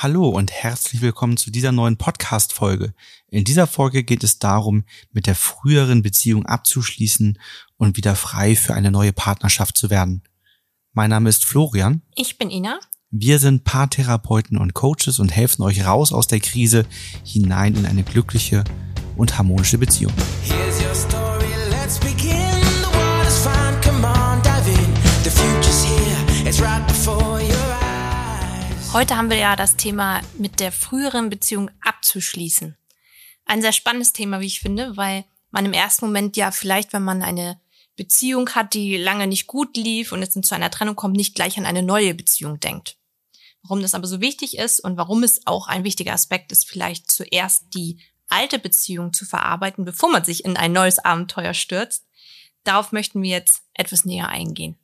Hallo und herzlich willkommen zu dieser neuen Podcast-Folge. In dieser Folge geht es darum, mit der früheren Beziehung abzuschließen und wieder frei für eine neue Partnerschaft zu werden. Mein Name ist Florian. Ich bin Ina. Wir sind Paartherapeuten und Coaches und helfen euch raus aus der Krise hinein in eine glückliche und harmonische Beziehung. Heute haben wir ja das Thema mit der früheren Beziehung abzuschließen. Ein sehr spannendes Thema, wie ich finde, weil man im ersten Moment ja vielleicht, wenn man eine Beziehung hat, die lange nicht gut lief und jetzt zu einer Trennung kommt, nicht gleich an eine neue Beziehung denkt. Warum das aber so wichtig ist und warum es auch ein wichtiger Aspekt ist, vielleicht zuerst die alte Beziehung zu verarbeiten, bevor man sich in ein neues Abenteuer stürzt, darauf möchten wir jetzt etwas näher eingehen.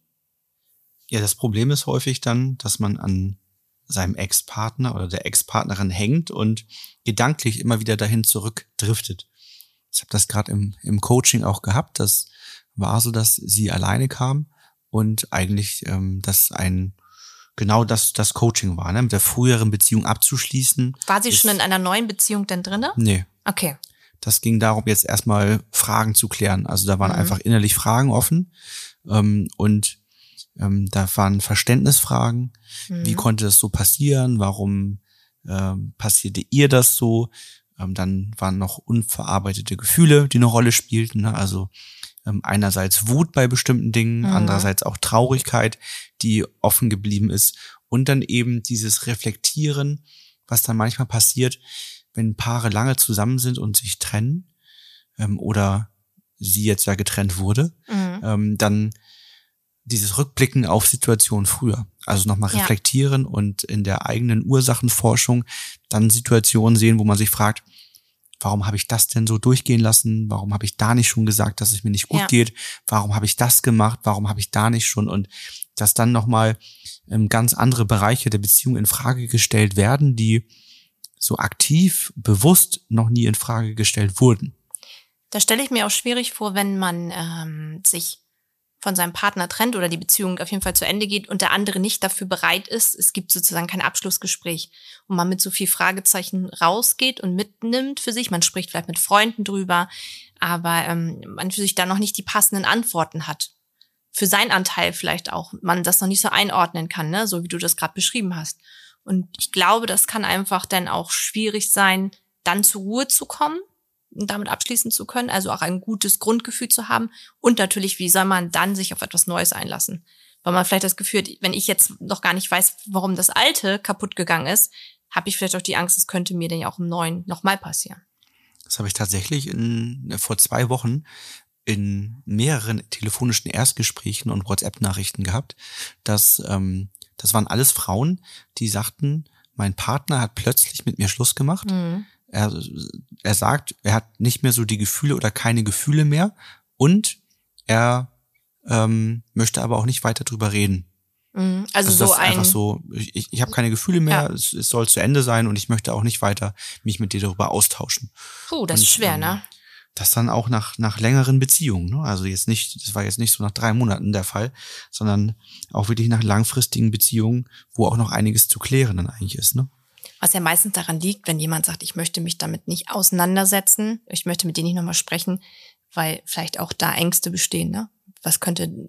Ja, das Problem ist häufig dann, dass man an seinem Ex-Partner oder der Ex-Partnerin hängt und gedanklich immer wieder dahin zurückdriftet. Ich habe das gerade im, im Coaching auch gehabt. Das war so, dass sie alleine kam und eigentlich ähm, das ein genau das das Coaching war, ne? mit der früheren Beziehung abzuschließen. War sie ist, schon in einer neuen Beziehung denn drinne? Nee. Okay. Das ging darum, jetzt erstmal Fragen zu klären. Also da waren mhm. einfach innerlich Fragen offen ähm, und ähm, da waren Verständnisfragen. Mhm. Wie konnte das so passieren? Warum ähm, passierte ihr das so? Ähm, dann waren noch unverarbeitete Gefühle, die eine Rolle spielten. Ne? Also ähm, einerseits Wut bei bestimmten Dingen, mhm. andererseits auch Traurigkeit, die offen geblieben ist. Und dann eben dieses Reflektieren, was dann manchmal passiert, wenn Paare lange zusammen sind und sich trennen ähm, oder sie jetzt ja getrennt wurde, mhm. ähm, dann dieses Rückblicken auf Situationen früher. Also nochmal ja. reflektieren und in der eigenen Ursachenforschung dann Situationen sehen, wo man sich fragt, warum habe ich das denn so durchgehen lassen? Warum habe ich da nicht schon gesagt, dass es mir nicht gut ja. geht? Warum habe ich das gemacht? Warum habe ich da nicht schon? Und dass dann nochmal ähm, ganz andere Bereiche der Beziehung in Frage gestellt werden, die so aktiv, bewusst noch nie in Frage gestellt wurden. Da stelle ich mir auch schwierig vor, wenn man ähm, sich von seinem Partner trennt oder die Beziehung auf jeden Fall zu Ende geht und der andere nicht dafür bereit ist, es gibt sozusagen kein Abschlussgespräch und man mit so viel Fragezeichen rausgeht und mitnimmt für sich, man spricht vielleicht mit Freunden drüber, aber ähm, man für sich da noch nicht die passenden Antworten hat. Für seinen Anteil vielleicht auch, man das noch nicht so einordnen kann, ne? so wie du das gerade beschrieben hast. Und ich glaube, das kann einfach dann auch schwierig sein, dann zur Ruhe zu kommen damit abschließen zu können, also auch ein gutes Grundgefühl zu haben und natürlich, wie soll man dann sich auf etwas Neues einlassen? Weil man vielleicht das Gefühl hat, wenn ich jetzt noch gar nicht weiß, warum das Alte kaputt gegangen ist, habe ich vielleicht auch die Angst, es könnte mir dann ja auch im Neuen nochmal passieren. Das habe ich tatsächlich in, vor zwei Wochen in mehreren telefonischen Erstgesprächen und WhatsApp-Nachrichten gehabt, dass ähm, das waren alles Frauen, die sagten, mein Partner hat plötzlich mit mir Schluss gemacht. Mhm er, er sagt, er hat nicht mehr so die Gefühle oder keine Gefühle mehr und er ähm, möchte aber auch nicht weiter drüber reden. Mhm. Also, also so ein einfach so, ich, ich habe keine Gefühle mehr, ja. es, es soll zu Ende sein und ich möchte auch nicht weiter mich mit dir darüber austauschen. Puh, das und, ist schwer, ne? Ähm, das dann auch nach nach längeren Beziehungen, ne? Also jetzt nicht, das war jetzt nicht so nach drei Monaten der Fall, sondern auch wirklich nach langfristigen Beziehungen, wo auch noch einiges zu klären dann eigentlich ist, ne? Was ja meistens daran liegt, wenn jemand sagt, ich möchte mich damit nicht auseinandersetzen, ich möchte mit dir nicht nochmal sprechen, weil vielleicht auch da Ängste bestehen, ne? Was könnte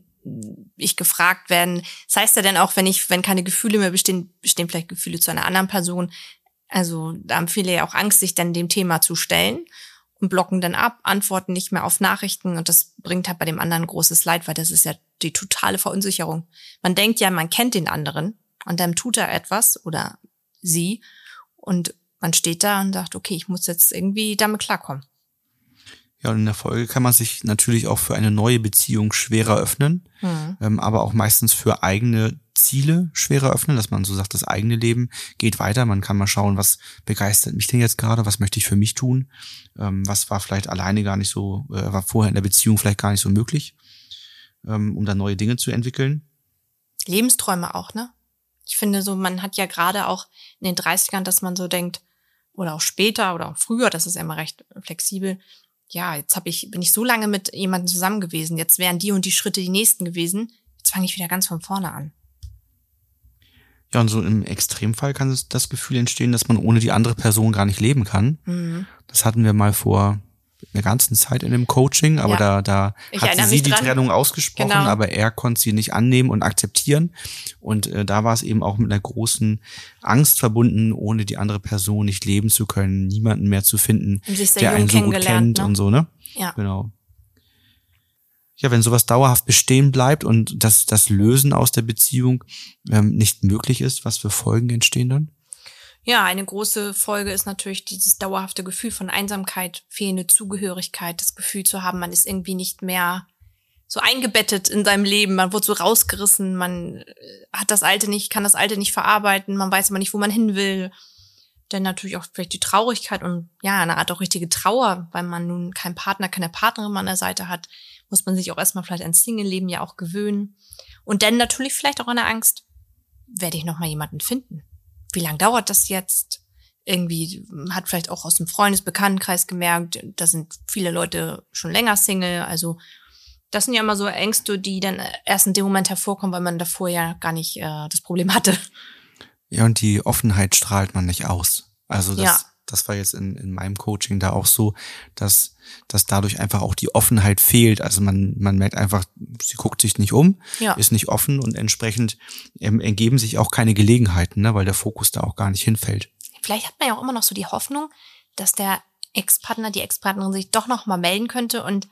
ich gefragt werden? Das heißt ja dann auch, wenn ich, wenn keine Gefühle mehr bestehen, bestehen vielleicht Gefühle zu einer anderen Person. Also da haben viele ja auch Angst, sich dann dem Thema zu stellen und blocken dann ab, antworten nicht mehr auf Nachrichten und das bringt halt bei dem anderen großes Leid, weil das ist ja die totale Verunsicherung. Man denkt ja, man kennt den anderen und dann tut er etwas oder sie und man steht da und sagt, okay, ich muss jetzt irgendwie damit klarkommen. Ja, und in der Folge kann man sich natürlich auch für eine neue Beziehung schwerer öffnen, mhm. ähm, aber auch meistens für eigene Ziele schwerer öffnen, dass man so sagt, das eigene Leben geht weiter. Man kann mal schauen, was begeistert mich denn jetzt gerade, was möchte ich für mich tun, ähm, was war vielleicht alleine gar nicht so, äh, war vorher in der Beziehung vielleicht gar nicht so möglich, ähm, um da neue Dinge zu entwickeln. Lebensträume auch, ne? Ich finde so, man hat ja gerade auch in den 30ern, dass man so denkt, oder auch später oder auch früher, das ist ja immer recht flexibel. Ja, jetzt habe ich, bin ich so lange mit jemandem zusammen gewesen. Jetzt wären die und die Schritte die nächsten gewesen. Jetzt fange ich wieder ganz von vorne an. Ja, und so im Extremfall kann das Gefühl entstehen, dass man ohne die andere Person gar nicht leben kann. Mhm. Das hatten wir mal vor einer ganzen Zeit in dem Coaching, aber ja. da, da ich hat sie die dran. Trennung ausgesprochen, genau. aber er konnte sie nicht annehmen und akzeptieren. Und äh, da war es eben auch mit einer großen Angst verbunden, ohne die andere Person nicht leben zu können, niemanden mehr zu finden, der einen so gut kennt ne? und so, ne? Ja. Genau ja, wenn sowas dauerhaft bestehen bleibt und das, das Lösen aus der Beziehung ähm, nicht möglich ist, was für Folgen entstehen dann? Ja, eine große Folge ist natürlich dieses dauerhafte Gefühl von Einsamkeit, fehlende Zugehörigkeit, das Gefühl zu haben, man ist irgendwie nicht mehr so eingebettet in seinem Leben, man wurde so rausgerissen, man äh, hat das Alte nicht, kann das Alte nicht verarbeiten, man weiß aber nicht, wo man hin will. Dann natürlich auch vielleicht die Traurigkeit und ja, eine Art auch richtige Trauer, weil man nun keinen Partner, keine Partnerin an der Seite hat muss man sich auch erstmal vielleicht ein Single-Leben ja auch gewöhnen. Und dann natürlich vielleicht auch eine Angst, werde ich noch mal jemanden finden? Wie lange dauert das jetzt? Irgendwie hat vielleicht auch aus dem Freundesbekanntenkreis gemerkt, da sind viele Leute schon länger Single. Also das sind ja immer so Ängste, die dann erst in dem Moment hervorkommen, weil man davor ja gar nicht äh, das Problem hatte. Ja, und die Offenheit strahlt man nicht aus. Also das, ja. Das war jetzt in, in meinem Coaching da auch so, dass dass dadurch einfach auch die Offenheit fehlt. Also man, man merkt einfach, sie guckt sich nicht um, ja. ist nicht offen und entsprechend ähm, ergeben sich auch keine Gelegenheiten, ne, weil der Fokus da auch gar nicht hinfällt. Vielleicht hat man ja auch immer noch so die Hoffnung, dass der Ex-Partner, die Ex-Partnerin sich doch noch mal melden könnte und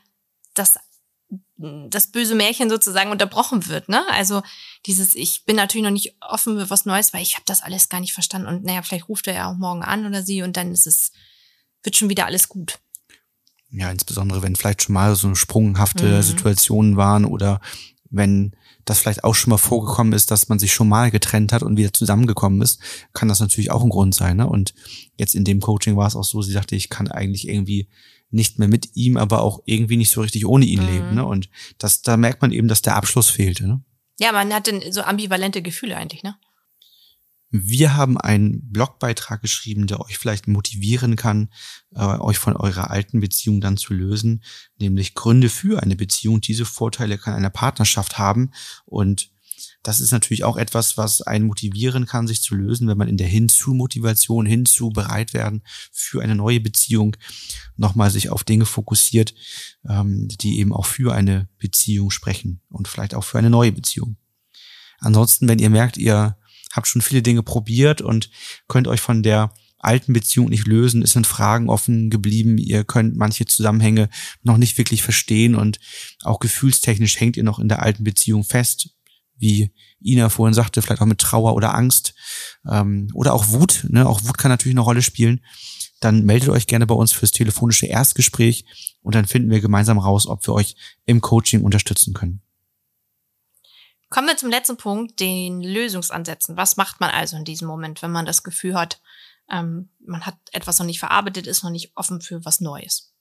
das das böse Märchen sozusagen unterbrochen wird, ne? Also dieses, ich bin natürlich noch nicht offen für was Neues, weil ich habe das alles gar nicht verstanden und naja, vielleicht ruft er ja auch morgen an oder sie und dann ist es, wird schon wieder alles gut ja, insbesondere wenn vielleicht schon mal so sprunghafte mhm. Situationen waren oder wenn das vielleicht auch schon mal vorgekommen ist, dass man sich schon mal getrennt hat und wieder zusammengekommen ist, kann das natürlich auch ein Grund sein. Ne? Und jetzt in dem Coaching war es auch so, sie sagte, ich kann eigentlich irgendwie nicht mehr mit ihm, aber auch irgendwie nicht so richtig ohne ihn mhm. leben. Ne? Und das, da merkt man eben, dass der Abschluss fehlte. Ne? Ja, man hat so ambivalente Gefühle eigentlich, ne? Wir haben einen Blogbeitrag geschrieben, der euch vielleicht motivieren kann, äh, euch von eurer alten Beziehung dann zu lösen, nämlich Gründe für eine Beziehung. Diese Vorteile kann eine Partnerschaft haben und das ist natürlich auch etwas, was einen motivieren kann, sich zu lösen, wenn man in der Hinzu-Motivation, hinzu bereit werden für eine neue Beziehung nochmal sich auf Dinge fokussiert, ähm, die eben auch für eine Beziehung sprechen und vielleicht auch für eine neue Beziehung. Ansonsten, wenn ihr merkt, ihr habt schon viele Dinge probiert und könnt euch von der alten Beziehung nicht lösen, es sind Fragen offen geblieben, ihr könnt manche Zusammenhänge noch nicht wirklich verstehen und auch gefühlstechnisch hängt ihr noch in der alten Beziehung fest, wie Ina vorhin sagte, vielleicht auch mit Trauer oder Angst ähm, oder auch Wut, ne? auch Wut kann natürlich eine Rolle spielen, dann meldet euch gerne bei uns fürs telefonische Erstgespräch und dann finden wir gemeinsam raus, ob wir euch im Coaching unterstützen können. Kommen wir zum letzten Punkt, den Lösungsansätzen. Was macht man also in diesem Moment, wenn man das Gefühl hat, ähm, man hat etwas noch nicht verarbeitet, ist noch nicht offen für was Neues?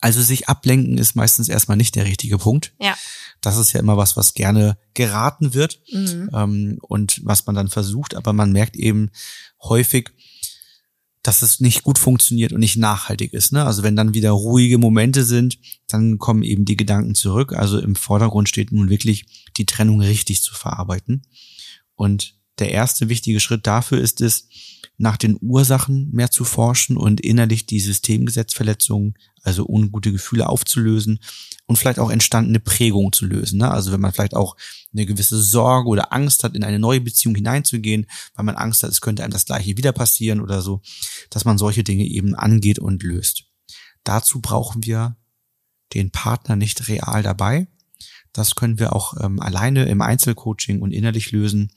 Also sich ablenken ist meistens erstmal nicht der richtige Punkt. Ja. Das ist ja immer was, was gerne geraten wird mhm. ähm, und was man dann versucht, aber man merkt eben häufig, dass es nicht gut funktioniert und nicht nachhaltig ist. Ne? Also wenn dann wieder ruhige Momente sind, dann kommen eben die Gedanken zurück. Also im Vordergrund steht nun wirklich, die Trennung richtig zu verarbeiten. Und der erste wichtige Schritt dafür ist es, nach den Ursachen mehr zu forschen und innerlich die Systemgesetzverletzungen, also ungute Gefühle aufzulösen und vielleicht auch entstandene Prägungen zu lösen. Ne? Also wenn man vielleicht auch eine gewisse Sorge oder Angst hat, in eine neue Beziehung hineinzugehen, weil man Angst hat, es könnte einem das gleiche wieder passieren oder so, dass man solche Dinge eben angeht und löst. Dazu brauchen wir den Partner nicht real dabei. Das können wir auch ähm, alleine im Einzelcoaching und innerlich lösen.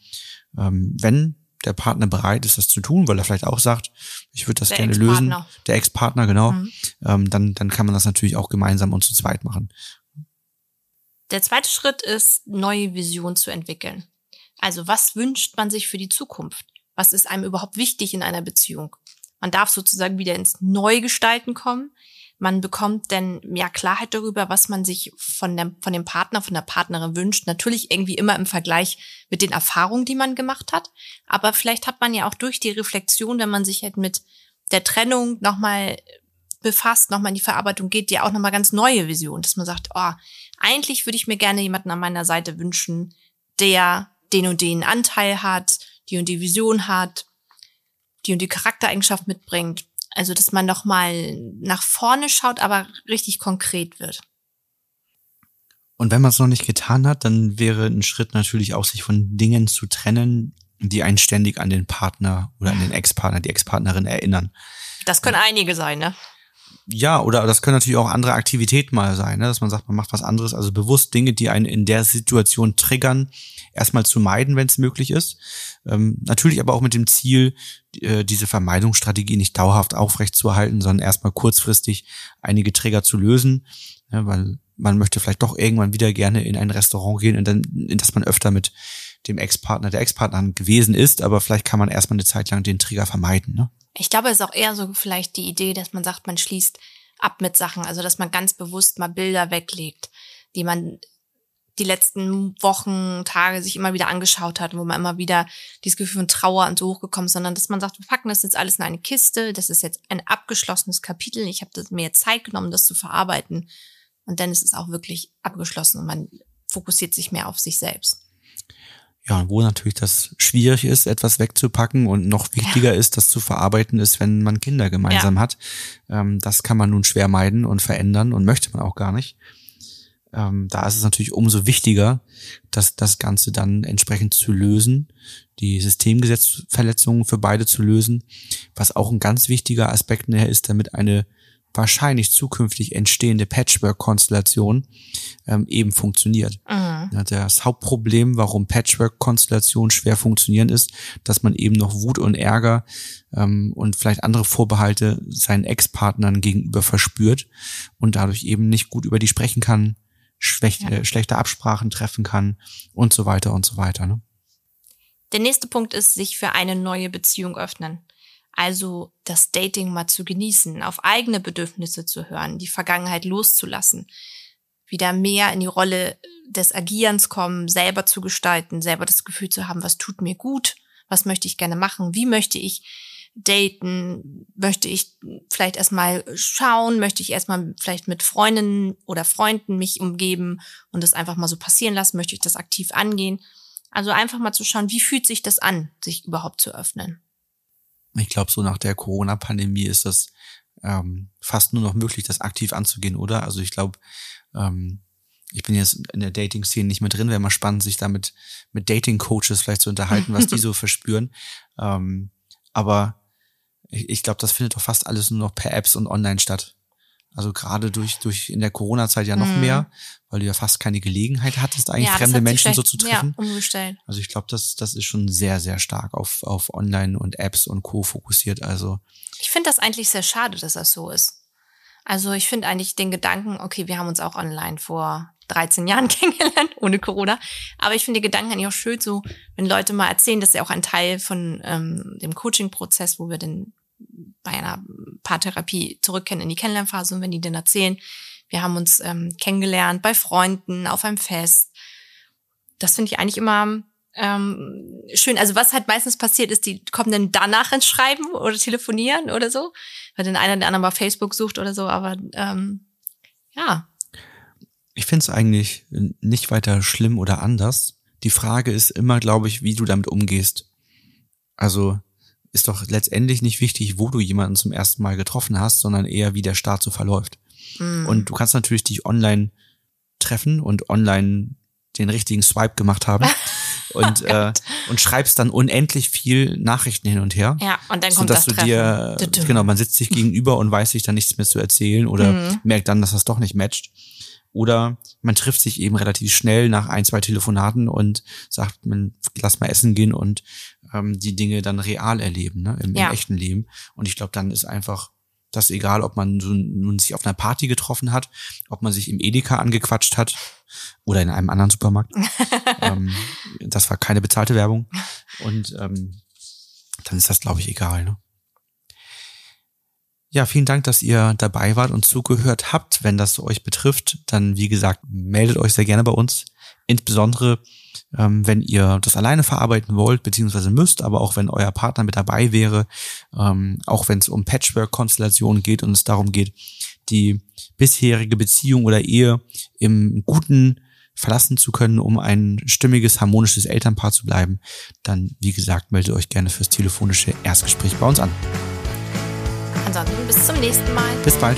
Ähm, wenn der Partner bereit ist, das zu tun, weil er vielleicht auch sagt, ich würde das der gerne lösen. Der Ex-Partner, genau. Mhm. Ähm, dann, dann kann man das natürlich auch gemeinsam und zu zweit machen. Der zweite Schritt ist, neue Visionen zu entwickeln. Also was wünscht man sich für die Zukunft? Was ist einem überhaupt wichtig in einer Beziehung? Man darf sozusagen wieder ins Neugestalten kommen. Man bekommt dann mehr Klarheit darüber, was man sich von dem, von dem Partner, von der Partnerin wünscht. Natürlich irgendwie immer im Vergleich mit den Erfahrungen, die man gemacht hat. Aber vielleicht hat man ja auch durch die Reflexion, wenn man sich halt mit der Trennung nochmal befasst, nochmal in die Verarbeitung geht, ja auch nochmal ganz neue Visionen, dass man sagt, oh, eigentlich würde ich mir gerne jemanden an meiner Seite wünschen, der den und den Anteil hat, die und die Vision hat, die und die Charaktereigenschaft mitbringt. Also, dass man noch mal nach vorne schaut, aber richtig konkret wird. Und wenn man es noch nicht getan hat, dann wäre ein Schritt natürlich auch, sich von Dingen zu trennen, die einen ständig an den Partner oder an den Ex-Partner, die Ex-Partnerin erinnern. Das können einige sein, ne? Ja, oder das können natürlich auch andere Aktivitäten mal sein, ne? dass man sagt, man macht was anderes, also bewusst Dinge, die einen in der Situation triggern, erstmal zu meiden, wenn es möglich ist. Ähm, natürlich aber auch mit dem Ziel, äh, diese Vermeidungsstrategie nicht dauerhaft aufrechtzuerhalten, sondern erstmal kurzfristig einige Trigger zu lösen, ja, weil man möchte vielleicht doch irgendwann wieder gerne in ein Restaurant gehen, in, in das man öfter mit dem Ex-Partner, der Ex-Partnerin gewesen ist, aber vielleicht kann man erstmal eine Zeit lang den Trigger vermeiden. Ne? Ich glaube, es ist auch eher so vielleicht die Idee, dass man sagt, man schließt ab mit Sachen, also dass man ganz bewusst mal Bilder weglegt, die man die letzten Wochen, Tage sich immer wieder angeschaut hat, wo man immer wieder dieses Gefühl von Trauer und so hochgekommen ist, sondern dass man sagt, wir packen das jetzt alles in eine Kiste, das ist jetzt ein abgeschlossenes Kapitel, ich habe mir Zeit genommen, das zu verarbeiten. Und dann ist es auch wirklich abgeschlossen und man fokussiert sich mehr auf sich selbst. Ja, wo natürlich das schwierig ist, etwas wegzupacken und noch wichtiger ja. ist, das zu verarbeiten ist, wenn man Kinder gemeinsam ja. hat. Ähm, das kann man nun schwer meiden und verändern und möchte man auch gar nicht. Ähm, da ist es natürlich umso wichtiger, dass das Ganze dann entsprechend zu lösen, die Systemgesetzverletzungen für beide zu lösen, was auch ein ganz wichtiger Aspekt näher ist, damit eine wahrscheinlich zukünftig entstehende Patchwork-Konstellation ähm, eben funktioniert. Mhm. Ja, das Hauptproblem, warum Patchwork-Konstellationen schwer funktionieren, ist, dass man eben noch Wut und Ärger ähm, und vielleicht andere Vorbehalte seinen Ex-Partnern gegenüber verspürt und dadurch eben nicht gut über die sprechen kann, schlecht, ja. äh, schlechte Absprachen treffen kann und so weiter und so weiter. Ne? Der nächste Punkt ist, sich für eine neue Beziehung öffnen. Also das Dating mal zu genießen, auf eigene Bedürfnisse zu hören, die Vergangenheit loszulassen, wieder mehr in die Rolle des Agierens kommen, selber zu gestalten, selber das Gefühl zu haben, was tut mir gut, was möchte ich gerne machen, wie möchte ich daten, möchte ich vielleicht erstmal schauen, möchte ich erstmal vielleicht mit Freundinnen oder Freunden mich umgeben und das einfach mal so passieren lassen, möchte ich das aktiv angehen. Also einfach mal zu schauen, wie fühlt sich das an, sich überhaupt zu öffnen ich glaube, so nach der Corona-Pandemie ist das ähm, fast nur noch möglich, das aktiv anzugehen, oder? Also ich glaube, ähm, ich bin jetzt in der Dating-Szene nicht mehr drin, wäre mal spannend, sich damit mit Dating-Coaches vielleicht zu unterhalten, was die so verspüren. Ähm, aber ich, ich glaube, das findet doch fast alles nur noch per Apps und online statt. Also gerade durch, durch in der Corona-Zeit ja noch mhm. mehr, weil du ja fast keine Gelegenheit hattest, eigentlich ja, fremde Menschen so zu treffen. Ja, umgestellt. Also ich glaube, das, das ist schon sehr, sehr stark auf, auf Online und Apps und Co. fokussiert. Also ich finde das eigentlich sehr schade, dass das so ist. Also ich finde eigentlich den Gedanken, okay, wir haben uns auch online vor 13 Jahren kennengelernt, ohne Corona. Aber ich finde die Gedanken eigentlich auch schön, so wenn Leute mal erzählen, das ist ja auch ein Teil von ähm, dem Coaching-Prozess, wo wir den bei einer Paartherapie zurückkehren in die Kennenlernphase und wenn die dann erzählen, wir haben uns ähm, kennengelernt bei Freunden, auf einem Fest. Das finde ich eigentlich immer ähm, schön. Also was halt meistens passiert ist, die kommen dann danach ins Schreiben oder telefonieren oder so, weil dann einer der anderen bei Facebook sucht oder so, aber ähm, ja. Ich finde es eigentlich nicht weiter schlimm oder anders. Die Frage ist immer, glaube ich, wie du damit umgehst. Also ist doch letztendlich nicht wichtig, wo du jemanden zum ersten Mal getroffen hast, sondern eher, wie der Start so verläuft. Mm. Und du kannst natürlich dich online treffen und online den richtigen Swipe gemacht haben und oh äh, und schreibst dann unendlich viel Nachrichten hin und her. Ja, und dann kommt das du dir genau, man sitzt sich gegenüber und weiß sich dann nichts mehr zu erzählen oder mm. merkt dann, dass das doch nicht matcht. Oder man trifft sich eben relativ schnell nach ein, zwei Telefonaten und sagt, man lass mal essen gehen und ähm, die Dinge dann real erleben, ne, im, ja. im echten Leben. Und ich glaube, dann ist einfach das egal, ob man so, nun sich auf einer Party getroffen hat, ob man sich im Edeka angequatscht hat oder in einem anderen Supermarkt. ähm, das war keine bezahlte Werbung. Und ähm, dann ist das, glaube ich, egal. Ne? Ja, vielen Dank, dass ihr dabei wart und zugehört habt. Wenn das euch betrifft, dann wie gesagt, meldet euch sehr gerne bei uns. Insbesondere, ähm, wenn ihr das alleine verarbeiten wollt, beziehungsweise müsst, aber auch wenn euer Partner mit dabei wäre, ähm, auch wenn es um Patchwork-Konstellationen geht und es darum geht, die bisherige Beziehung oder Ehe im guten verlassen zu können, um ein stimmiges, harmonisches Elternpaar zu bleiben, dann, wie gesagt, meldet euch gerne fürs telefonische Erstgespräch bei uns an. Ansonsten bis zum nächsten Mal. Bis bald.